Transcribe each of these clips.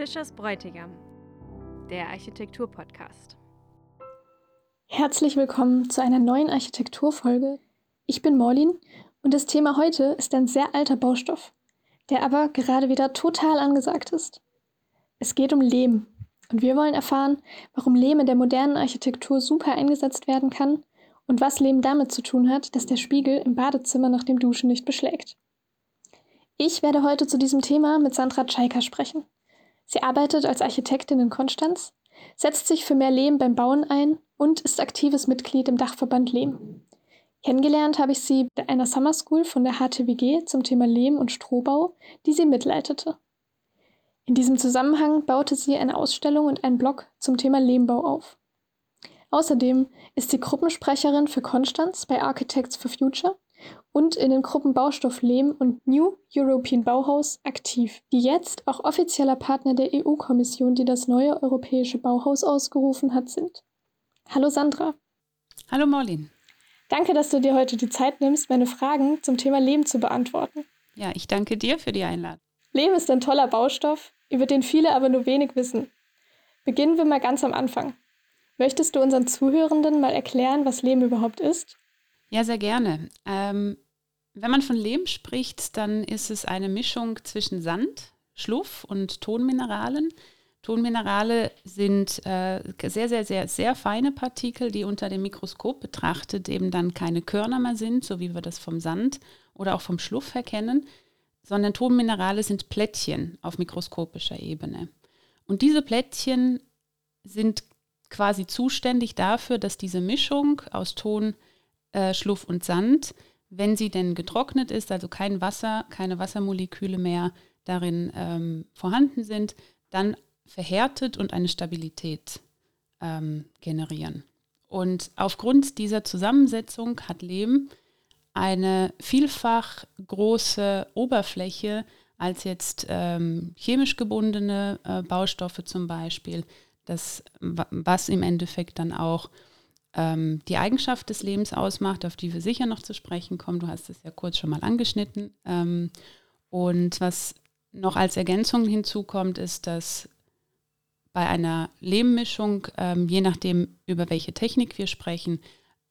Fischers Bräutigam, der Architektur-Podcast. Herzlich willkommen zu einer neuen Architekturfolge. Ich bin Morlin und das Thema heute ist ein sehr alter Baustoff, der aber gerade wieder total angesagt ist. Es geht um Lehm und wir wollen erfahren, warum Lehm in der modernen Architektur super eingesetzt werden kann und was Lehm damit zu tun hat, dass der Spiegel im Badezimmer nach dem Duschen nicht beschlägt. Ich werde heute zu diesem Thema mit Sandra Tschaika sprechen. Sie arbeitet als Architektin in Konstanz, setzt sich für mehr Lehm beim Bauen ein und ist aktives Mitglied im Dachverband Lehm. Kennengelernt habe ich sie bei einer Summer School von der HTWG zum Thema Lehm- und Strohbau, die sie mitleitete. In diesem Zusammenhang baute sie eine Ausstellung und einen Blog zum Thema Lehmbau auf. Außerdem ist sie Gruppensprecherin für Konstanz bei Architects for Future und in den Gruppen Baustoff Lehm und New European Bauhaus aktiv, die jetzt auch offizieller Partner der EU-Kommission, die das neue europäische Bauhaus ausgerufen hat, sind. Hallo Sandra. Hallo Morlin. Danke, dass du dir heute die Zeit nimmst, meine Fragen zum Thema Lehm zu beantworten. Ja, ich danke dir für die Einladung. Lehm ist ein toller Baustoff, über den viele aber nur wenig wissen. Beginnen wir mal ganz am Anfang. Möchtest du unseren Zuhörenden mal erklären, was Lehm überhaupt ist? Ja, sehr gerne. Ähm, wenn man von Lehm spricht, dann ist es eine Mischung zwischen Sand, Schluff und Tonmineralen. Tonminerale sind äh, sehr, sehr, sehr, sehr feine Partikel, die unter dem Mikroskop betrachtet eben dann keine Körner mehr sind, so wie wir das vom Sand oder auch vom Schluff her kennen, sondern Tonminerale sind Plättchen auf mikroskopischer Ebene. Und diese Plättchen sind quasi zuständig dafür, dass diese Mischung aus Ton, äh, Schluff und Sand, wenn sie denn getrocknet ist, also kein Wasser, keine Wassermoleküle mehr darin ähm, vorhanden sind, dann verhärtet und eine Stabilität ähm, generieren. Und aufgrund dieser Zusammensetzung hat Lehm eine vielfach große Oberfläche als jetzt ähm, chemisch gebundene äh, Baustoffe zum Beispiel, das, was im Endeffekt dann auch ähm, die Eigenschaft des Lebens ausmacht, auf die wir sicher noch zu sprechen kommen. Du hast es ja kurz schon mal angeschnitten. Ähm, und was noch als Ergänzung hinzukommt, ist, dass bei einer Lehmmischung, ähm, je nachdem, über welche Technik wir sprechen,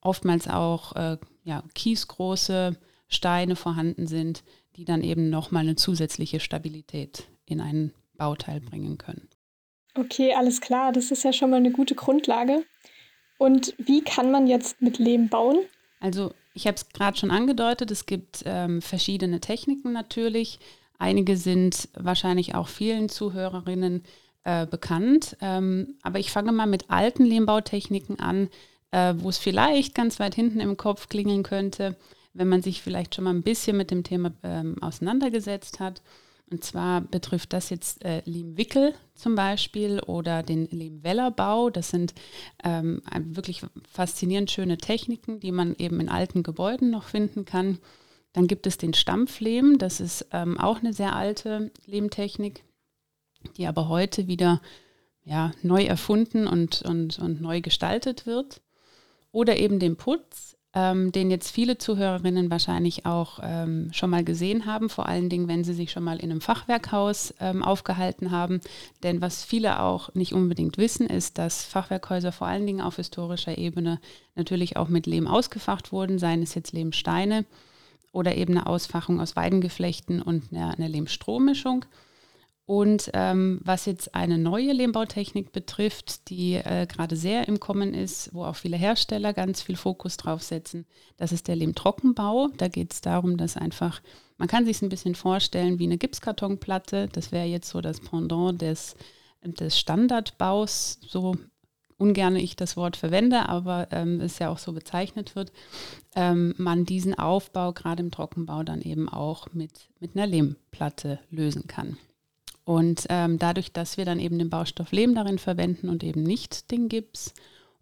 oftmals auch äh, ja, kiesgroße Steine vorhanden sind, die dann eben nochmal eine zusätzliche Stabilität in ein Bauteil bringen können. Okay, alles klar. Das ist ja schon mal eine gute Grundlage. Und wie kann man jetzt mit Lehm bauen? Also ich habe es gerade schon angedeutet, es gibt ähm, verschiedene Techniken natürlich. Einige sind wahrscheinlich auch vielen Zuhörerinnen äh, bekannt. Ähm, aber ich fange mal mit alten Lehmbautechniken an, äh, wo es vielleicht ganz weit hinten im Kopf klingeln könnte, wenn man sich vielleicht schon mal ein bisschen mit dem Thema ähm, auseinandergesetzt hat. Und zwar betrifft das jetzt äh, Lehmwickel zum Beispiel oder den Lehmwellerbau. Das sind ähm, wirklich faszinierend schöne Techniken, die man eben in alten Gebäuden noch finden kann. Dann gibt es den Stampflehm. Das ist ähm, auch eine sehr alte Lehmtechnik, die aber heute wieder ja, neu erfunden und, und, und neu gestaltet wird. Oder eben den Putz ähm, den jetzt viele Zuhörerinnen wahrscheinlich auch ähm, schon mal gesehen haben, vor allen Dingen, wenn sie sich schon mal in einem Fachwerkhaus ähm, aufgehalten haben. Denn was viele auch nicht unbedingt wissen, ist, dass Fachwerkhäuser vor allen Dingen auf historischer Ebene natürlich auch mit Lehm ausgefacht wurden, seien es jetzt Lehmsteine oder eben eine Ausfachung aus Weidengeflechten und eine, eine Lehmstrohmischung. Und ähm, was jetzt eine neue Lehmbautechnik betrifft, die äh, gerade sehr im Kommen ist, wo auch viele Hersteller ganz viel Fokus drauf setzen, das ist der Lehmtrockenbau. Da geht es darum, dass einfach, man kann sich es ein bisschen vorstellen wie eine Gipskartonplatte. Das wäre jetzt so das Pendant des, des Standardbaus, so ungern ich das Wort verwende, aber ähm, es ja auch so bezeichnet wird, ähm, man diesen Aufbau gerade im Trockenbau dann eben auch mit, mit einer Lehmplatte lösen kann. Und ähm, dadurch, dass wir dann eben den Baustoff Lehm darin verwenden und eben nicht den Gips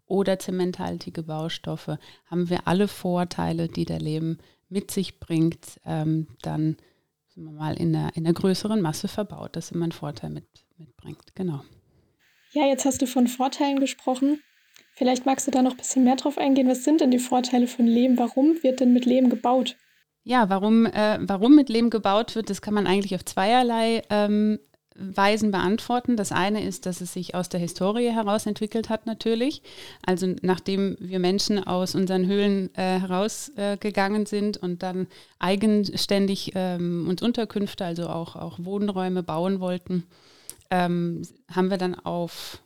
oder zementhaltige Baustoffe, haben wir alle Vorteile, die der Lehm mit sich bringt, ähm, dann sind wir mal in einer, in einer größeren Masse verbaut, dass immer einen Vorteil mit, mitbringt. Genau. Ja, jetzt hast du von Vorteilen gesprochen. Vielleicht magst du da noch ein bisschen mehr drauf eingehen. Was sind denn die Vorteile von Lehm? Warum wird denn mit Lehm gebaut? Ja, warum, äh, warum mit Lehm gebaut wird, das kann man eigentlich auf zweierlei ähm, Weisen beantworten. Das eine ist, dass es sich aus der Historie heraus entwickelt hat natürlich. Also nachdem wir Menschen aus unseren Höhlen äh, herausgegangen äh, sind und dann eigenständig ähm, uns Unterkünfte, also auch, auch Wohnräume bauen wollten, ähm, haben wir dann auf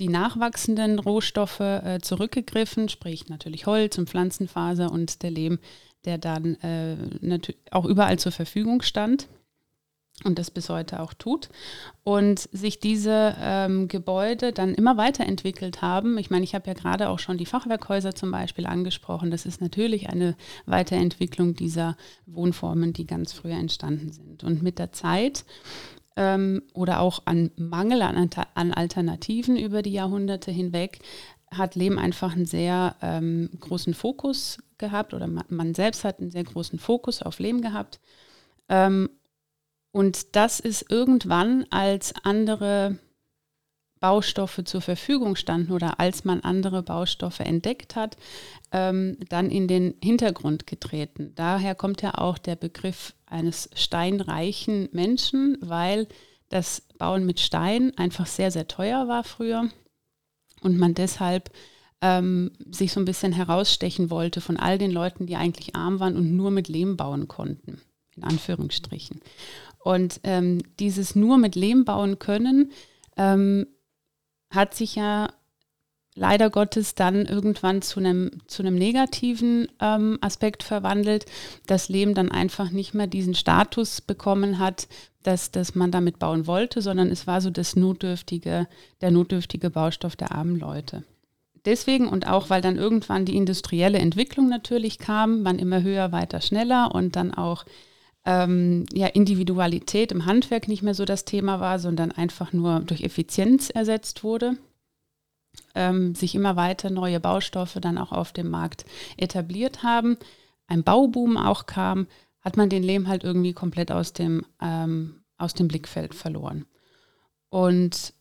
die nachwachsenden Rohstoffe äh, zurückgegriffen, sprich natürlich Holz und Pflanzenfaser und der Lehm, der dann äh, auch überall zur Verfügung stand und das bis heute auch tut. Und sich diese ähm, Gebäude dann immer weiterentwickelt haben. Ich meine, ich habe ja gerade auch schon die Fachwerkhäuser zum Beispiel angesprochen. Das ist natürlich eine Weiterentwicklung dieser Wohnformen, die ganz früher entstanden sind. Und mit der Zeit ähm, oder auch an Mangel an, an, Alternativen über die Jahrhunderte hinweg hat Lehm einfach einen sehr ähm, großen Fokus gehabt oder man, man, selbst hat einen sehr großen Fokus auf Lehm gehabt. Und das ist irgendwann, als andere Baustoffe zur Verfügung standen oder als man andere Baustoffe entdeckt hat, ähm, dann in den Hintergrund getreten. Daher kommt ja auch der Begriff eines steinreichen Menschen, weil das Bauen mit Stein einfach sehr, sehr teuer war früher und man deshalb ähm, sich so ein bisschen herausstechen wollte von all den Leuten, die eigentlich arm waren und nur mit Lehm bauen konnten, in Anführungsstrichen. Und ähm, dieses nur mit Lehm bauen können, ähm, hat sich ja leider Gottes dann irgendwann zu einem, zu einem negativen ähm, Aspekt verwandelt, dass Lehm dann einfach nicht mehr diesen Status bekommen hat, dass, dass man damit bauen wollte, sondern es war so das notdürftige, der notdürftige Baustoff der armen Leute. Deswegen und auch, weil dann irgendwann die industrielle Entwicklung natürlich kam, man immer höher, weiter, schneller und dann auch ähm, ja, Individualität im Handwerk nicht mehr so das Thema war, sondern einfach nur durch Effizienz ersetzt wurde, ähm, sich immer weiter neue Baustoffe dann auch auf dem Markt etabliert haben, ein Bauboom auch kam, hat man den Lehm halt irgendwie komplett aus dem, ähm, aus dem Blickfeld verloren. Und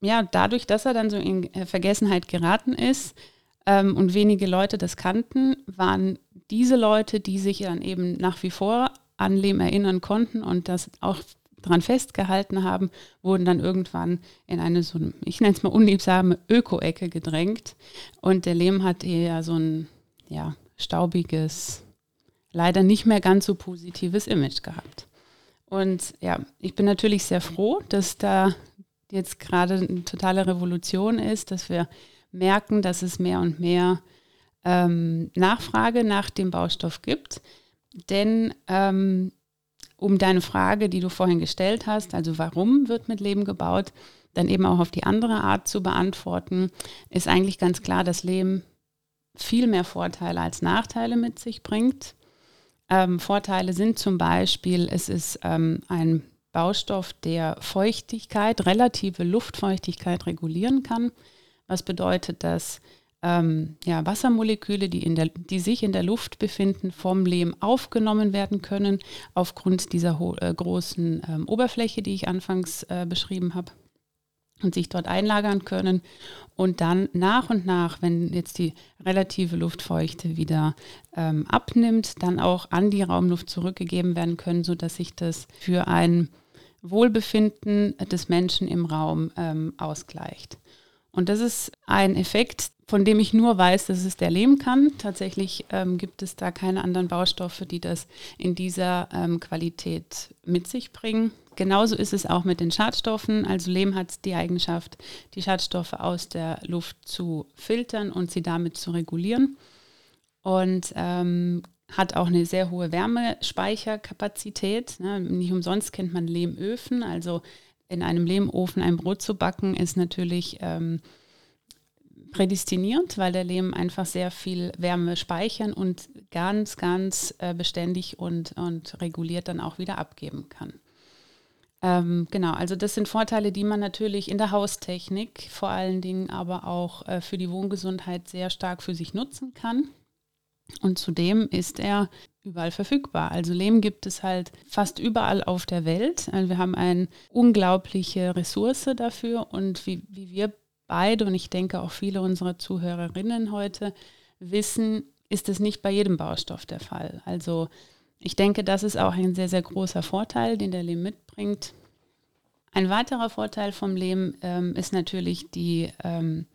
ja, dadurch, dass er dann so in Vergessenheit geraten ist ähm, und wenige Leute das kannten, waren diese Leute, die sich dann eben nach wie vor an Lehm erinnern konnten und das auch daran festgehalten haben, wurden dann irgendwann in eine so, ich nenne es mal unliebsame Öko-Ecke gedrängt. Und der Lehm hat eher so ein ja, staubiges, leider nicht mehr ganz so positives Image gehabt. Und ja, ich bin natürlich sehr froh, dass da jetzt gerade eine totale Revolution ist, dass wir merken, dass es mehr und mehr ähm, Nachfrage nach dem Baustoff gibt. Denn ähm, um deine Frage, die du vorhin gestellt hast, also warum wird mit Leben gebaut, dann eben auch auf die andere Art zu beantworten, ist eigentlich ganz klar, dass Leben viel mehr Vorteile als Nachteile mit sich bringt. Ähm, Vorteile sind zum Beispiel, es ist ähm, ein Baustoff, der Feuchtigkeit, relative Luftfeuchtigkeit regulieren kann. Was bedeutet, dass ähm, ja, Wassermoleküle, die, in der, die sich in der Luft befinden, vom Lehm aufgenommen werden können, aufgrund dieser äh, großen ähm, Oberfläche, die ich anfangs äh, beschrieben habe und sich dort einlagern können und dann nach und nach, wenn jetzt die relative Luftfeuchte wieder ähm, abnimmt, dann auch an die Raumluft zurückgegeben werden können, sodass sich das für ein Wohlbefinden des Menschen im Raum ähm, ausgleicht. Und das ist ein Effekt, von dem ich nur weiß, dass es der Lehm kann. Tatsächlich ähm, gibt es da keine anderen Baustoffe, die das in dieser ähm, Qualität mit sich bringen. Genauso ist es auch mit den Schadstoffen. Also Lehm hat die Eigenschaft, die Schadstoffe aus der Luft zu filtern und sie damit zu regulieren. Und ähm, hat auch eine sehr hohe Wärmespeicherkapazität. Ne? Nicht umsonst kennt man Lehmöfen. Also in einem Lehmofen ein Brot zu backen, ist natürlich ähm, prädestiniert, weil der Lehm einfach sehr viel Wärme speichern und ganz, ganz äh, beständig und, und reguliert dann auch wieder abgeben kann. Ähm, genau, also das sind Vorteile, die man natürlich in der Haustechnik vor allen Dingen, aber auch äh, für die Wohngesundheit sehr stark für sich nutzen kann. Und zudem ist er überall verfügbar. Also Lehm gibt es halt fast überall auf der Welt. Also wir haben eine unglaubliche Ressource dafür und wie, wie wir beide und ich denke auch viele unserer Zuhörerinnen heute wissen, ist es nicht bei jedem Baustoff der Fall. Also ich denke, das ist auch ein sehr, sehr großer Vorteil, den der Lehm mitbringt. Ein weiterer Vorteil vom Lehm ähm, ist natürlich die ähm,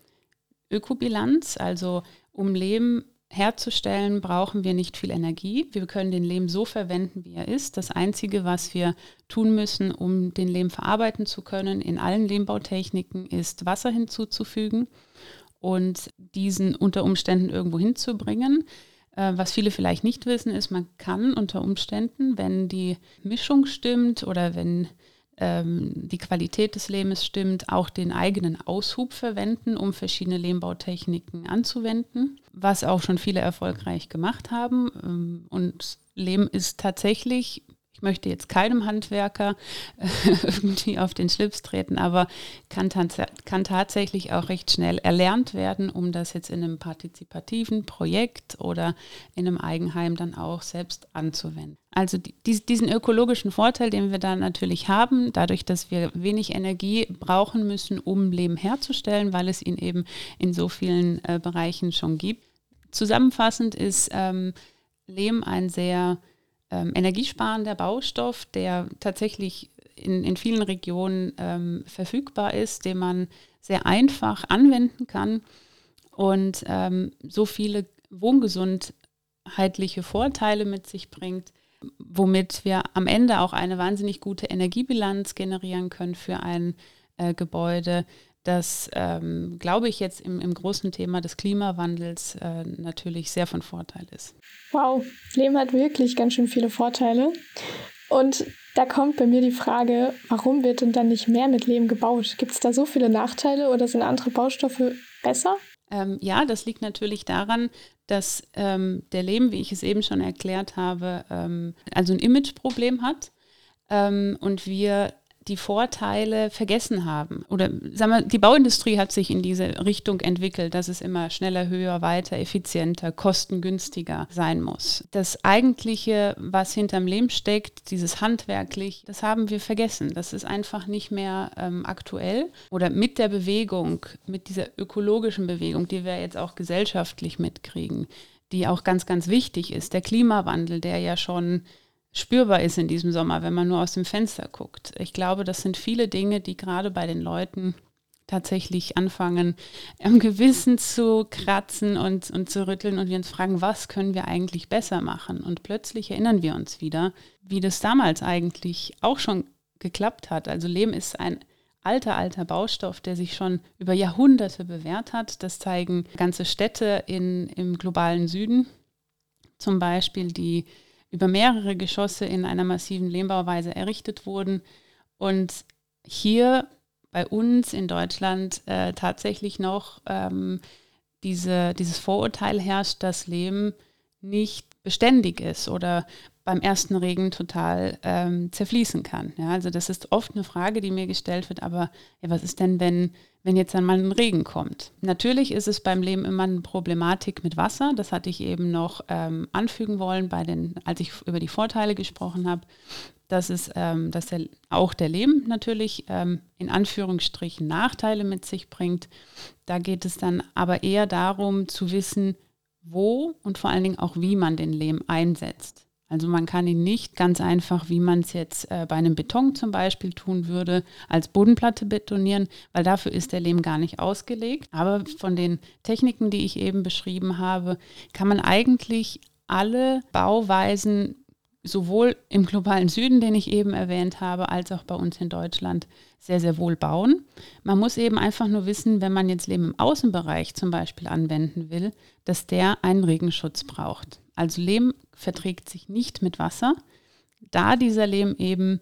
Ökobilanz. Also um Lehm herzustellen, brauchen wir nicht viel Energie. Wir können den Lehm so verwenden, wie er ist. Das Einzige, was wir tun müssen, um den Lehm verarbeiten zu können, in allen Lehmbautechniken, ist Wasser hinzuzufügen und diesen unter Umständen irgendwo hinzubringen. Äh, was viele vielleicht nicht wissen, ist, man kann unter Umständen, wenn die Mischung stimmt oder wenn die Qualität des Lehmes stimmt, auch den eigenen Aushub verwenden, um verschiedene Lehmbautechniken anzuwenden, was auch schon viele erfolgreich gemacht haben. Ähm, und Lehm ist tatsächlich ich möchte jetzt keinem Handwerker äh, irgendwie auf den Schlips treten, aber kann, kann tatsächlich auch recht schnell erlernt werden, um das jetzt in einem partizipativen Projekt oder in einem Eigenheim dann auch selbst anzuwenden. Also die, diesen ökologischen Vorteil, den wir da natürlich haben, dadurch, dass wir wenig Energie brauchen müssen, um Leben herzustellen, weil es ihn eben in so vielen äh, Bereichen schon gibt. Zusammenfassend ist ähm, Lehm ein sehr ähm, energiesparender Baustoff, der tatsächlich in, in vielen Regionen ähm, verfügbar ist, den man sehr einfach anwenden kann und ähm, so viele wohngesundheitliche Vorteile mit sich bringt, womit wir am Ende auch eine wahnsinnig gute Energiebilanz generieren können für ein äh, Gebäude, das, ähm, glaube ich, jetzt im, im, großen Thema des Klimawandels äh, natürlich sehr von Vorteil ist. Wow, Leben hat wirklich ganz schön viele Vorteile. Und da kommt bei mir die Frage, warum wird denn dann nicht mehr mit Lehm gebaut? Gibt es da so viele Nachteile oder sind andere Baustoffe besser? Ähm, ja, das liegt natürlich daran, dass ähm, der Lehm, wie ich es eben schon erklärt habe, ähm, also ein Imageproblem hat ähm, und wir die Vorteile vergessen haben. Oder sagen wir, die Bauindustrie hat sich in diese Richtung entwickelt, dass es immer schneller, höher, weiter, effizienter, kostengünstiger sein muss. Das eigentliche, was hinterm Lehm steckt, dieses handwerklich, das haben wir vergessen. Das ist einfach nicht mehr ähm, aktuell. Oder mit der Bewegung, mit dieser ökologischen Bewegung, die wir jetzt auch gesellschaftlich mitkriegen, die auch ganz, ganz wichtig ist, der Klimawandel, der ja schon spürbar ist in diesem Sommer, wenn man nur aus dem Fenster guckt. Ich glaube, das sind viele Dinge, die gerade bei den Leuten tatsächlich anfangen, am Gewissen zu kratzen und, und zu rütteln und wir uns fragen, was können wir eigentlich besser machen? Und plötzlich erinnern wir uns wieder, wie das damals eigentlich auch schon geklappt hat. Also Lehm ist ein alter, alter Baustoff, der sich schon über Jahrhunderte bewährt hat. Das zeigen ganze Städte in, im globalen Süden, zum Beispiel die über mehrere Geschosse in einer massiven Lehmbauweise errichtet wurden und hier bei uns in Deutschland äh, tatsächlich noch ähm, diese, dieses Vorurteil herrscht, dass Lehm nicht beständig ist oder beim ersten Regen total ähm, zerfließen kann. Ja, also das ist oft eine Frage, die mir gestellt wird, aber ja, was ist denn, wenn, wenn jetzt einmal ein Regen kommt? Natürlich ist es beim Leben immer eine Problematik mit Wasser. Das hatte ich eben noch ähm, anfügen wollen, bei den, als ich über die Vorteile gesprochen habe. Das ist, ähm, dass der, auch der Lehm natürlich ähm, in Anführungsstrichen Nachteile mit sich bringt. Da geht es dann aber eher darum zu wissen, wo und vor allen Dingen auch wie man den Lehm einsetzt. Also man kann ihn nicht ganz einfach, wie man es jetzt äh, bei einem Beton zum Beispiel tun würde, als Bodenplatte betonieren, weil dafür ist der Lehm gar nicht ausgelegt. Aber von den Techniken, die ich eben beschrieben habe, kann man eigentlich alle Bauweisen sowohl im globalen Süden, den ich eben erwähnt habe, als auch bei uns in Deutschland sehr, sehr wohl bauen. Man muss eben einfach nur wissen, wenn man jetzt Lehm im Außenbereich zum Beispiel anwenden will, dass der einen Regenschutz braucht. Also Lehm verträgt sich nicht mit Wasser, da dieser Lehm eben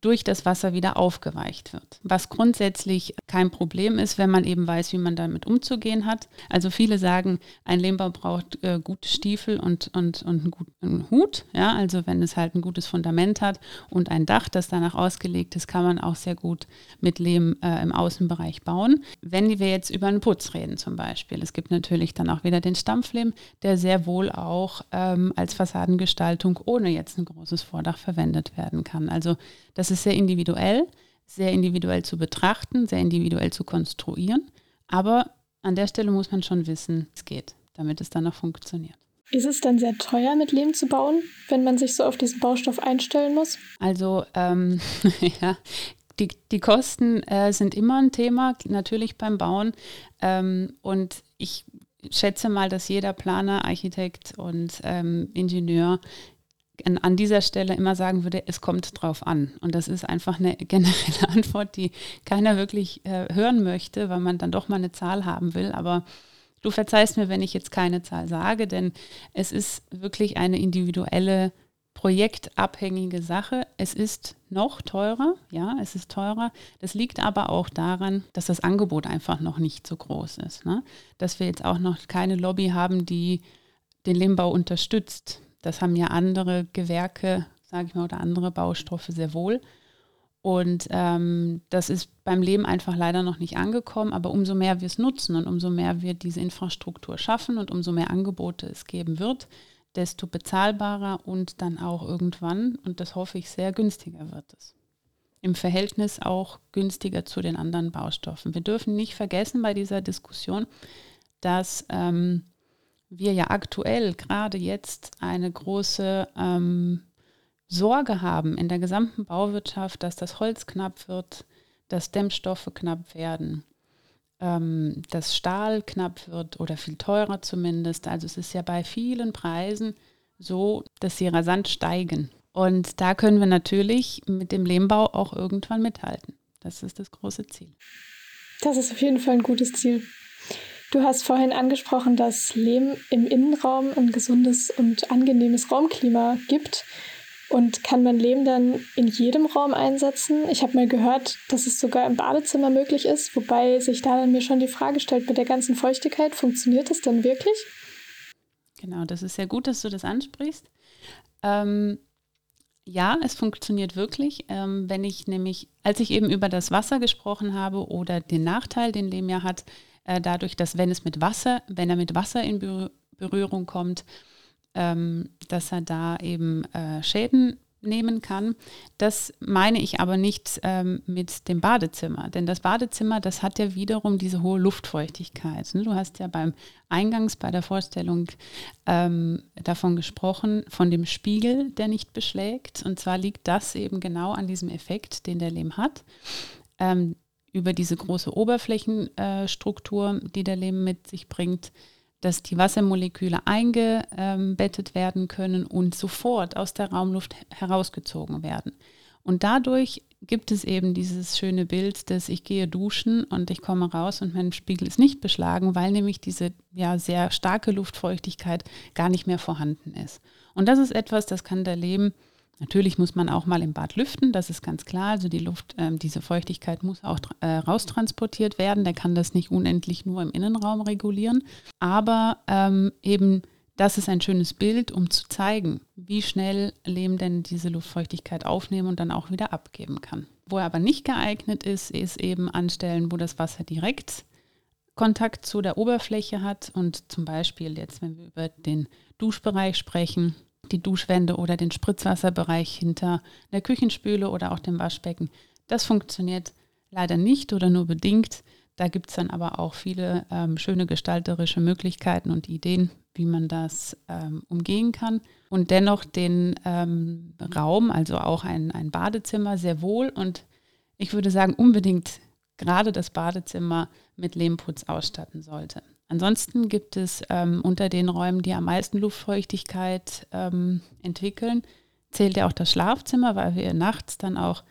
durch das Wasser wieder aufgeweicht wird. Was grundsätzlich kein Problem ist, wenn man eben weiß, wie man damit umzugehen hat. Also viele sagen, ein Lehmbau braucht äh, gute Stiefel und, und, und einen guten Hut. Ja, also wenn es halt ein gutes Fundament hat und ein Dach, das danach ausgelegt ist, kann man auch sehr gut mit Lehm äh, im Außenbereich bauen. Wenn wir jetzt über einen Putz reden zum Beispiel, es gibt natürlich dann auch wieder den Stampflehm, der sehr wohl auch ähm, als Fassadengestaltung ohne jetzt ein großes Vordach verwendet werden kann. Also das ist sehr individuell, sehr individuell zu betrachten, sehr individuell zu konstruieren. Aber an der Stelle muss man schon wissen, es geht, damit es dann auch funktioniert. Ist es dann sehr teuer, mit Lehm zu bauen, wenn man sich so auf diesen Baustoff einstellen muss? Also, ähm, ja, die, die Kosten äh, sind immer ein Thema, natürlich beim Bauen. Ähm, und ich schätze mal, dass jeder Planer, Architekt und ähm, Ingenieur an dieser Stelle immer sagen würde, es kommt drauf an. Und das ist einfach eine generelle Antwort, die keiner wirklich äh, hören möchte, weil man dann doch mal eine Zahl haben will. Aber du verzeihst mir, wenn ich jetzt keine Zahl sage, denn es ist wirklich eine individuelle projektabhängige Sache. Es ist noch teurer, ja, es ist teurer. Das liegt aber auch daran, dass das Angebot einfach noch nicht so groß ist. Ne? Dass wir jetzt auch noch keine Lobby haben, die den Lehmbau unterstützt. Das haben ja andere Gewerke, sage ich mal, oder andere Baustoffe sehr wohl. Und ähm, das ist beim Leben einfach leider noch nicht angekommen, aber umso mehr wir es nutzen und umso mehr wir diese Infrastruktur schaffen und umso mehr Angebote es geben wird, desto bezahlbarer und dann auch irgendwann, und das hoffe ich sehr, günstiger wird es. Im Verhältnis auch günstiger zu den anderen Baustoffen. Wir dürfen nicht vergessen bei dieser Diskussion, dass ähm, wir ja aktuell gerade jetzt eine große ähm, Sorge haben in der gesamten Bauwirtschaft, dass das Holz knapp wird, dass Dämmstoffe knapp werden, ähm, dass Stahl knapp wird oder viel teurer zumindest. Also es ist ja bei vielen Preisen so, dass sie rasant steigen. Und da können wir natürlich mit dem Lehmbau auch irgendwann mithalten. Das ist das große Ziel. Das ist auf jeden Fall ein gutes Ziel. Du hast vorhin angesprochen, dass Lehm im Innenraum ein gesundes und angenehmes Raumklima gibt. Und kann man Lehm dann in jedem Raum einsetzen? Ich habe mal gehört, dass es sogar im Badezimmer möglich ist, wobei sich da dann mir schon die Frage stellt, mit der ganzen Feuchtigkeit, funktioniert das dann wirklich? Genau, das ist sehr gut, dass du das ansprichst. Ähm, ja, es funktioniert wirklich. Ähm, wenn ich nämlich, als ich eben über das Wasser gesprochen habe oder den Nachteil, den Lehm ja hat, äh, dadurch, dass wenn es mit Wasser, wenn er mit Wasser in Berührung kommt, ähm, dass er da eben äh, Schäden nehmen kann. Das meine ich aber nicht ähm, mit dem Badezimmer, denn das Badezimmer, das hat ja wiederum diese hohe Luftfeuchtigkeit. Ne? Du hast ja beim Eingangs bei der Vorstellung ähm, davon gesprochen, von dem Spiegel, der nicht beschlägt. Und zwar liegt das eben genau an diesem Effekt, den der Lehm hat. Ähm, über diese große Oberflächenstruktur, die der Lehm mit sich bringt, dass die Wassermoleküle eingebettet werden können und sofort aus der Raumluft herausgezogen werden. Und dadurch gibt es eben dieses schöne Bild, dass ich gehe duschen und ich komme raus und mein Spiegel ist nicht beschlagen, weil nämlich diese ja sehr starke Luftfeuchtigkeit gar nicht mehr vorhanden ist. Und das ist etwas, das kann der Leben Natürlich muss man auch mal im Bad lüften, das ist ganz klar. Also die Luft, äh, diese Feuchtigkeit muss auch äh, raustransportiert werden. Der kann das nicht unendlich nur im Innenraum regulieren. Aber ähm, eben, das ist ein schönes Bild, um zu zeigen, wie schnell Lehm denn diese Luftfeuchtigkeit aufnehmen und dann auch wieder abgeben kann. Wo er aber nicht geeignet ist, ist eben an Stellen, wo das Wasser direkt Kontakt zu der Oberfläche hat und zum Beispiel jetzt, wenn wir über den Duschbereich sprechen, die Duschwände oder den Spritzwasserbereich hinter der Küchenspüle oder auch dem Waschbecken. Das funktioniert leider nicht oder nur bedingt. Da gibt es dann aber auch viele ähm, schöne gestalterische Möglichkeiten und Ideen, wie man das ähm, umgehen kann. Und dennoch den ähm, Raum, also auch ein, ein Badezimmer, sehr wohl und ich würde sagen, unbedingt gerade das Badezimmer mit Lehmputz ausstatten sollte. Ansonsten gibt es ähm, unter den Räumen, die am meisten Luftfeuchtigkeit ähm, entwickeln, zählt ja auch das Schlafzimmer, weil wir nachts dann auch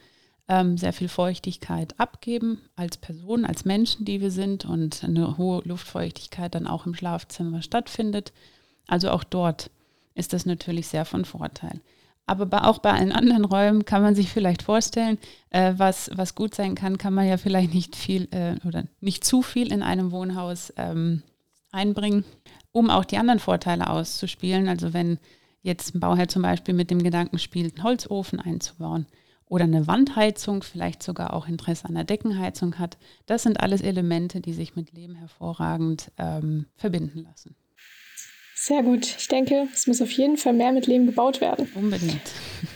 ähm, sehr viel Feuchtigkeit abgeben als Person, als Menschen, die wir sind und eine hohe Luftfeuchtigkeit dann auch im Schlafzimmer stattfindet. Also auch dort ist das natürlich sehr von Vorteil. Aber bei, auch bei allen anderen Räumen kann man sich vielleicht vorstellen, äh, was, was gut sein kann, kann man ja vielleicht nicht viel äh, oder nicht zu viel in einem Wohnhaus ähm, einbringen, um auch die anderen Vorteile auszuspielen. Also wenn jetzt ein Bauherr zum Beispiel mit dem Gedanken spielt, einen Holzofen einzubauen oder eine Wandheizung, vielleicht sogar auch Interesse an der Deckenheizung hat, das sind alles Elemente, die sich mit Leben hervorragend ähm, verbinden lassen. Sehr gut. Ich denke, es muss auf jeden Fall mehr mit Lehm gebaut werden. Unbedingt.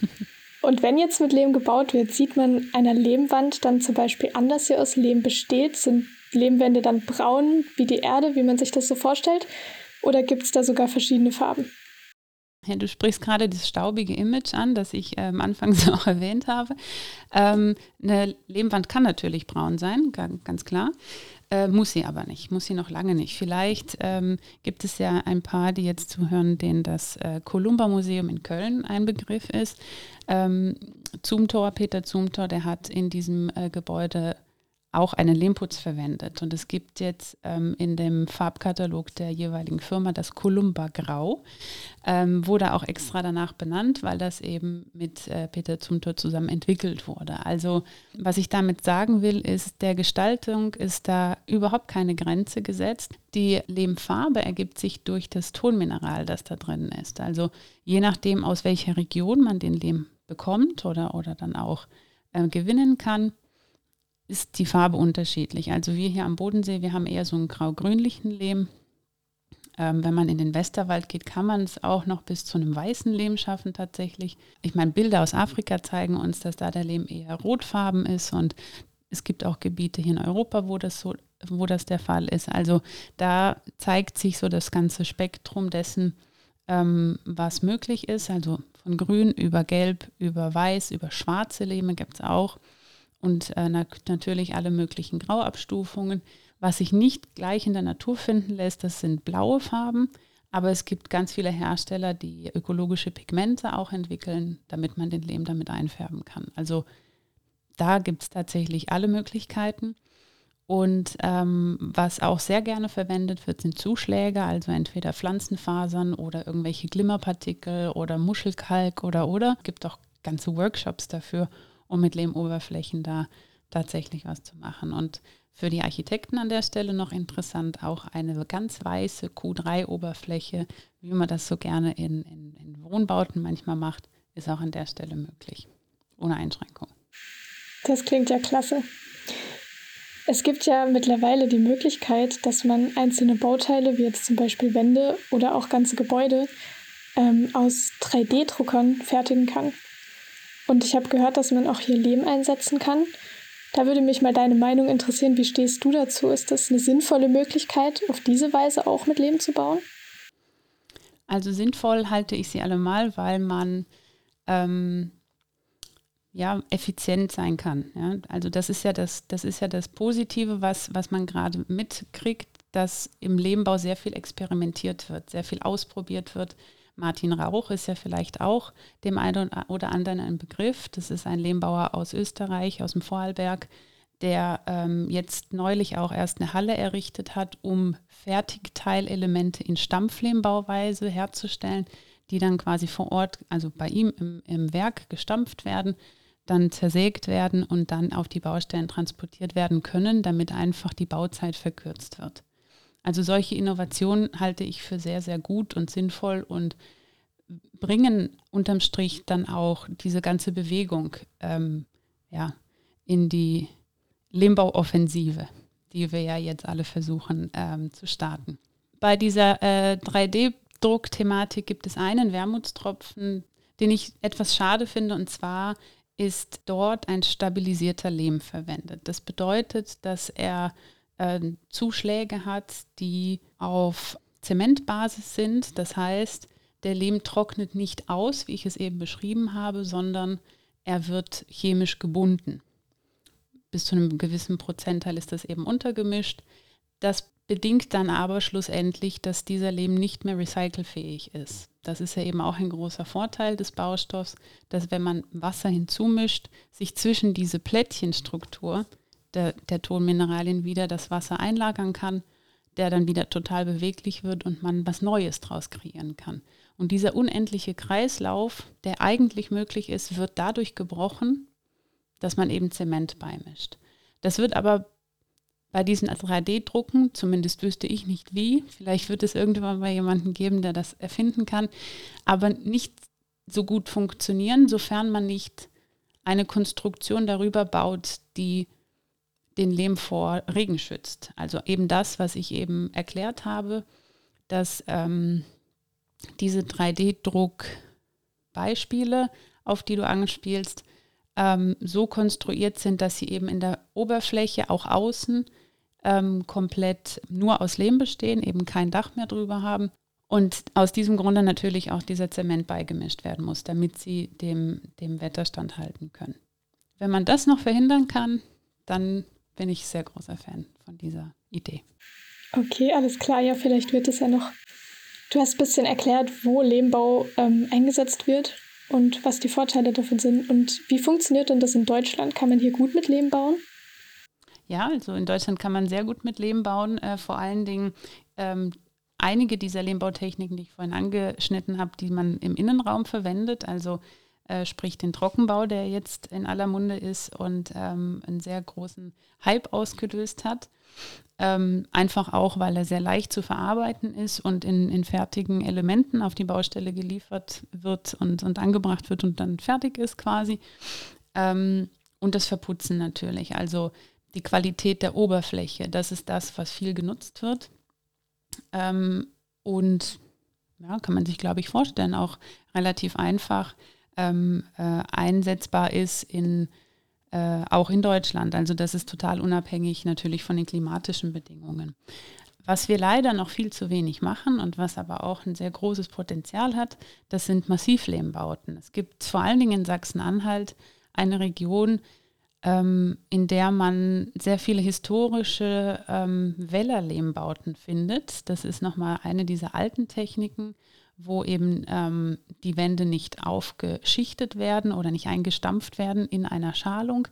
Und wenn jetzt mit Lehm gebaut wird, sieht man einer Lehmwand dann zum Beispiel an, dass sie aus Lehm besteht? Sind Lehmwände dann braun wie die Erde, wie man sich das so vorstellt? Oder gibt es da sogar verschiedene Farben? Ja, du sprichst gerade das staubige Image an, das ich am Anfang so auch erwähnt habe. Ähm, eine Lehmwand kann natürlich braun sein, ganz klar. Äh, muss sie aber nicht, muss sie noch lange nicht. Vielleicht ähm, gibt es ja ein paar, die jetzt zuhören, denen das äh, Columba Museum in Köln ein Begriff ist. Ähm, Zumthor, Peter Zumthor, der hat in diesem äh, Gebäude auch einen Lehmputz verwendet. Und es gibt jetzt ähm, in dem Farbkatalog der jeweiligen Firma das Columba Grau, ähm, wurde auch extra danach benannt, weil das eben mit äh, Peter Zumthor zusammen entwickelt wurde. Also was ich damit sagen will, ist, der Gestaltung ist da überhaupt keine Grenze gesetzt. Die Lehmfarbe ergibt sich durch das Tonmineral, das da drin ist. Also je nachdem, aus welcher Region man den Lehm bekommt oder, oder dann auch äh, gewinnen kann, ist die Farbe unterschiedlich. Also wir hier am Bodensee, wir haben eher so einen grau-grünlichen Lehm. Ähm, wenn man in den Westerwald geht, kann man es auch noch bis zu einem weißen Lehm schaffen tatsächlich. Ich meine, Bilder aus Afrika zeigen uns, dass da der Lehm eher rotfarben ist und es gibt auch Gebiete hier in Europa, wo das so, wo das der Fall ist. Also da zeigt sich so das ganze Spektrum dessen, ähm, was möglich ist. Also von grün über gelb, über weiß, über schwarze Lehme gibt es auch und äh, natürlich alle möglichen Grauabstufungen. Was sich nicht gleich in der Natur finden lässt, das sind blaue Farben. Aber es gibt ganz viele Hersteller, die ökologische Pigmente auch entwickeln, damit man den Lehm damit einfärben kann. Also da gibt es tatsächlich alle Möglichkeiten. Und ähm, was auch sehr gerne verwendet wird, sind Zuschläge, also entweder Pflanzenfasern oder irgendwelche Glimmerpartikel oder Muschelkalk oder oder. Es gibt auch ganze Workshops dafür um mit Lehmoberflächen da tatsächlich was zu machen. Und für die Architekten an der Stelle noch interessant, auch eine ganz weiße Q3-Oberfläche, wie man das so gerne in, in, in Wohnbauten manchmal macht, ist auch an der Stelle möglich, ohne Einschränkung. Das klingt ja klasse. Es gibt ja mittlerweile die Möglichkeit, dass man einzelne Bauteile, wie jetzt zum Beispiel Wände oder auch ganze Gebäude, ähm, aus 3D-Druckern fertigen kann. Und ich habe gehört, dass man auch hier Lehm einsetzen kann. Da würde mich mal deine Meinung interessieren. Wie stehst du dazu? Ist das eine sinnvolle Möglichkeit, auf diese Weise auch mit Lehm zu bauen? Also sinnvoll halte ich sie allemal, weil man ähm, ja effizient sein kann. Ja? Also das ist ja das, das ist ja das Positive, was, was man gerade mitkriegt, dass im Lehmbau sehr viel experimentiert wird, sehr viel ausprobiert wird Martin Rauch ist ja vielleicht auch dem einen oder anderen ein Begriff. Das ist ein Lehmbauer aus Österreich, aus dem Vorarlberg, der ähm, jetzt neulich auch erst eine Halle errichtet hat, um Fertigteilelemente in Stampflehmbauweise herzustellen, die dann quasi vor Ort, also bei ihm im, im Werk gestampft werden, dann zersägt werden und dann auf die Baustellen transportiert werden können, damit einfach die Bauzeit verkürzt wird. Also solche Innovationen halte ich für sehr, sehr gut und sinnvoll und bringen unterm Strich dann auch diese ganze Bewegung ähm, ja, in die Lehmbauoffensive, die wir ja jetzt alle versuchen ähm, zu starten. Bei dieser äh, 3D-Druck-Thematik gibt es einen Wermutstropfen, den ich etwas schade finde, und zwar ist dort ein stabilisierter Lehm verwendet. Das bedeutet, dass er äh, Zuschläge hat, die auf Zementbasis sind. Das heißt, der Lehm trocknet nicht aus, wie ich es eben beschrieben habe, sondern er wird chemisch gebunden. Bis zu einem gewissen Prozentteil ist das eben untergemischt. Das bedingt dann aber schlussendlich, dass dieser Lehm nicht mehr recycelfähig ist. Das ist ja eben auch ein großer Vorteil des Baustoffs, dass wenn man Wasser hinzumischt, sich zwischen diese Plättchenstruktur der, der Tonmineralien wieder das Wasser einlagern kann, der dann wieder total beweglich wird und man was Neues draus kreieren kann. Und dieser unendliche Kreislauf, der eigentlich möglich ist, wird dadurch gebrochen, dass man eben Zement beimischt. Das wird aber bei diesen 3D-Drucken, zumindest wüsste ich nicht wie, vielleicht wird es irgendwann mal jemanden geben, der das erfinden kann, aber nicht so gut funktionieren, sofern man nicht eine Konstruktion darüber baut, die den Lehm vor Regen schützt. Also eben das, was ich eben erklärt habe, dass ähm, diese 3D-Druck-Beispiele, auf die du anspielst, ähm, so konstruiert sind, dass sie eben in der Oberfläche, auch außen, ähm, komplett nur aus Lehm bestehen, eben kein Dach mehr drüber haben Und aus diesem Grunde natürlich auch dieser Zement beigemischt werden muss, damit sie dem, dem Wetter standhalten können. Wenn man das noch verhindern kann, dann bin ich sehr großer Fan von dieser Idee. Okay, alles klar. Ja, vielleicht wird es ja noch. Du hast ein bisschen erklärt, wo Lehmbau ähm, eingesetzt wird und was die Vorteile davon sind. Und wie funktioniert denn das in Deutschland? Kann man hier gut mit Lehm bauen? Ja, also in Deutschland kann man sehr gut mit Lehm bauen. Äh, vor allen Dingen ähm, einige dieser Lehmbautechniken, die ich vorhin angeschnitten habe, die man im Innenraum verwendet. Also äh, sprich den Trockenbau, der jetzt in aller Munde ist und ähm, einen sehr großen Hype ausgelöst hat. Ähm, einfach auch, weil er sehr leicht zu verarbeiten ist und in, in fertigen Elementen auf die Baustelle geliefert wird und, und angebracht wird und dann fertig ist quasi. Ähm, und das Verputzen natürlich, also die Qualität der Oberfläche, das ist das, was viel genutzt wird. Ähm, und ja, kann man sich, glaube ich, vorstellen, auch relativ einfach ähm, äh, einsetzbar ist in äh, auch in Deutschland. Also das ist total unabhängig natürlich von den klimatischen Bedingungen. Was wir leider noch viel zu wenig machen und was aber auch ein sehr großes Potenzial hat, das sind Massivlehmbauten. Es gibt vor allen Dingen in Sachsen-Anhalt eine Region, ähm, in der man sehr viele historische ähm, Wellerlehmbauten findet. Das ist nochmal eine dieser alten Techniken, wo eben ähm, die Wände nicht aufgeschichtet werden oder nicht eingestampft werden in einer Schalung,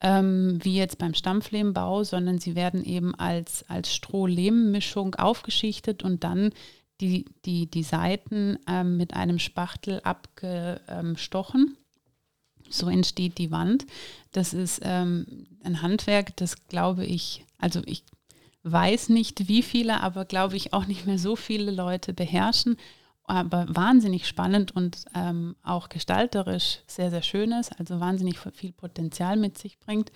ähm, wie jetzt beim Stampflehmbau, sondern sie werden eben als, als Stroh-Lehm-Mischung aufgeschichtet und dann die, die, die Seiten ähm, mit einem Spachtel abgestochen. So entsteht die Wand. Das ist ähm, ein Handwerk, das glaube ich, also ich weiß nicht wie viele, aber glaube ich auch nicht mehr so viele Leute beherrschen aber wahnsinnig spannend und ähm, auch gestalterisch sehr, sehr schön ist, also wahnsinnig viel Potenzial mit sich bringt.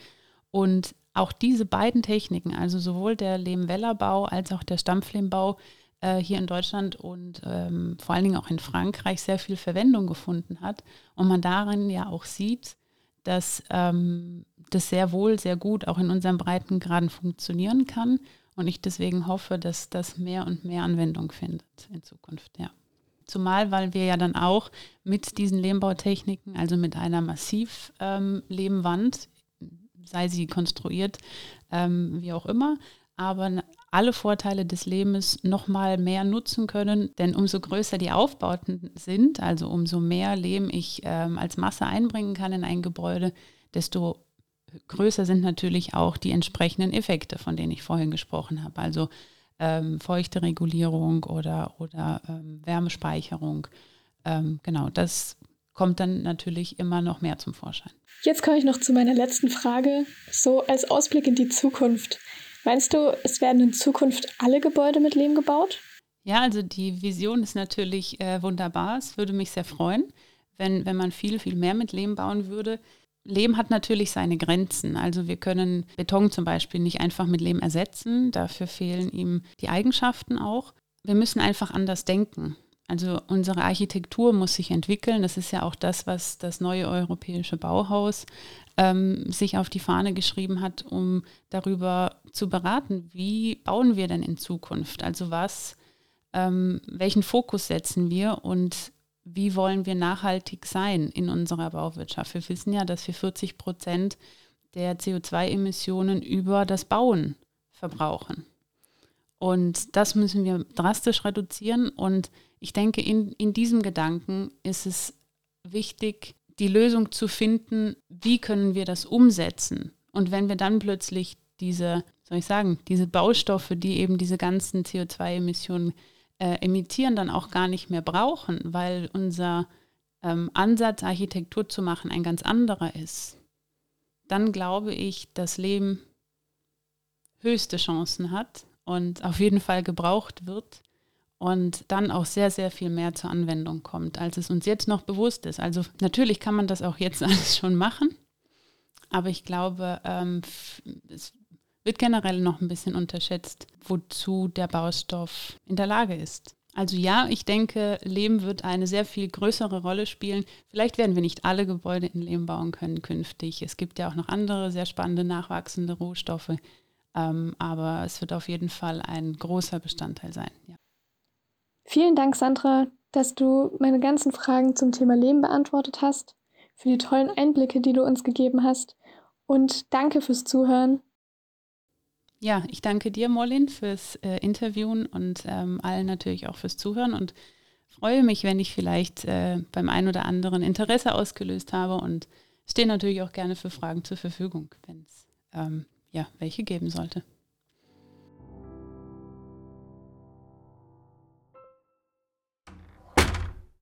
Und auch diese beiden Techniken, also sowohl der Lehmwellerbau als auch der Stampflehmbau äh, hier in Deutschland und ähm, vor allen Dingen auch in Frankreich sehr viel Verwendung gefunden hat. Und man darin ja auch sieht, dass ähm, das sehr wohl, sehr gut auch in unseren Breitengraden funktionieren kann. Und ich deswegen hoffe, dass das mehr und mehr Anwendung findet in Zukunft, ja. Zumal, weil wir ja dann auch mit diesen Lehmbautechniken, also mit einer Massivlehmwand, ähm, sei sie konstruiert, ähm, wie auch immer, aber alle Vorteile des Lehmes nochmal mehr nutzen können. Denn umso größer die Aufbauten sind, also umso mehr Lehm ich ähm, als Masse einbringen kann in ein Gebäude, desto größer sind natürlich auch die entsprechenden Effekte, von denen ich vorhin gesprochen habe. Also ähm, Feuchteregulierung oder, oder ähm, Wärmespeicherung. Ähm, genau, das kommt dann natürlich immer noch mehr zum Vorschein. Jetzt komme ich noch zu meiner letzten Frage. So als Ausblick in die Zukunft. Meinst du, es werden in Zukunft alle Gebäude mit Lehm gebaut? Ja, also die Vision ist natürlich äh, wunderbar. Es würde mich sehr freuen, wenn, wenn man viel, viel mehr mit Lehm bauen würde. Lehm hat natürlich seine Grenzen. Also wir können Beton zum Beispiel nicht einfach mit Lehm ersetzen. Dafür fehlen ihm die Eigenschaften auch. Wir müssen einfach anders denken. Also unsere Architektur muss sich entwickeln. Das ist ja auch das, was das neue europäische Bauhaus ähm, sich auf die Fahne geschrieben hat, um darüber zu beraten, wie bauen wir denn in Zukunft? Also was, ähm, welchen Fokus setzen wir und wie wollen wir nachhaltig sein in unserer Bauwirtschaft. Wir wissen ja, dass wir 40 Prozent der CO2-Emissionen über das Bauen verbrauchen. Und das müssen wir drastisch reduzieren. Und ich denke, in, in diesem Gedanken ist es wichtig, die Lösung zu finden, wie können wir das umsetzen. Und wenn wir dann plötzlich diese, soll ich sagen, diese Baustoffe, die eben diese ganzen CO2-Emissionen äh, emittieren, dann auch gar nicht mehr brauchen, weil unser ähm, Ansatz, Architektur zu machen, ein ganz anderer ist, dann glaube ich, dass Leben höchste Chancen hat und auf jeden Fall gebraucht wird und dann auch sehr, sehr viel mehr zur Anwendung kommt, als es uns jetzt noch bewusst ist. Also natürlich kann man das auch jetzt alles schon machen, aber ich glaube, ähm, es wird generell noch ein bisschen unterschätzt, wozu der Baustoff in der Lage ist. Also ja, ich denke, Lehm wird eine sehr viel größere Rolle spielen. Vielleicht werden wir nicht alle Gebäude in Lehm bauen können künftig. Es gibt ja auch noch andere sehr spannende nachwachsende Rohstoffe. Ähm, aber es wird auf jeden Fall ein großer Bestandteil sein. Ja. Vielen Dank, Sandra, dass du meine ganzen Fragen zum Thema Leben beantwortet hast, für die tollen Einblicke, die du uns gegeben hast und danke fürs Zuhören. Ja, ich danke dir, Molin, fürs äh, Interviewen und ähm, allen natürlich auch fürs Zuhören und freue mich, wenn ich vielleicht äh, beim einen oder anderen Interesse ausgelöst habe und stehe natürlich auch gerne für Fragen zur Verfügung, wenn es ähm, ja, welche geben sollte.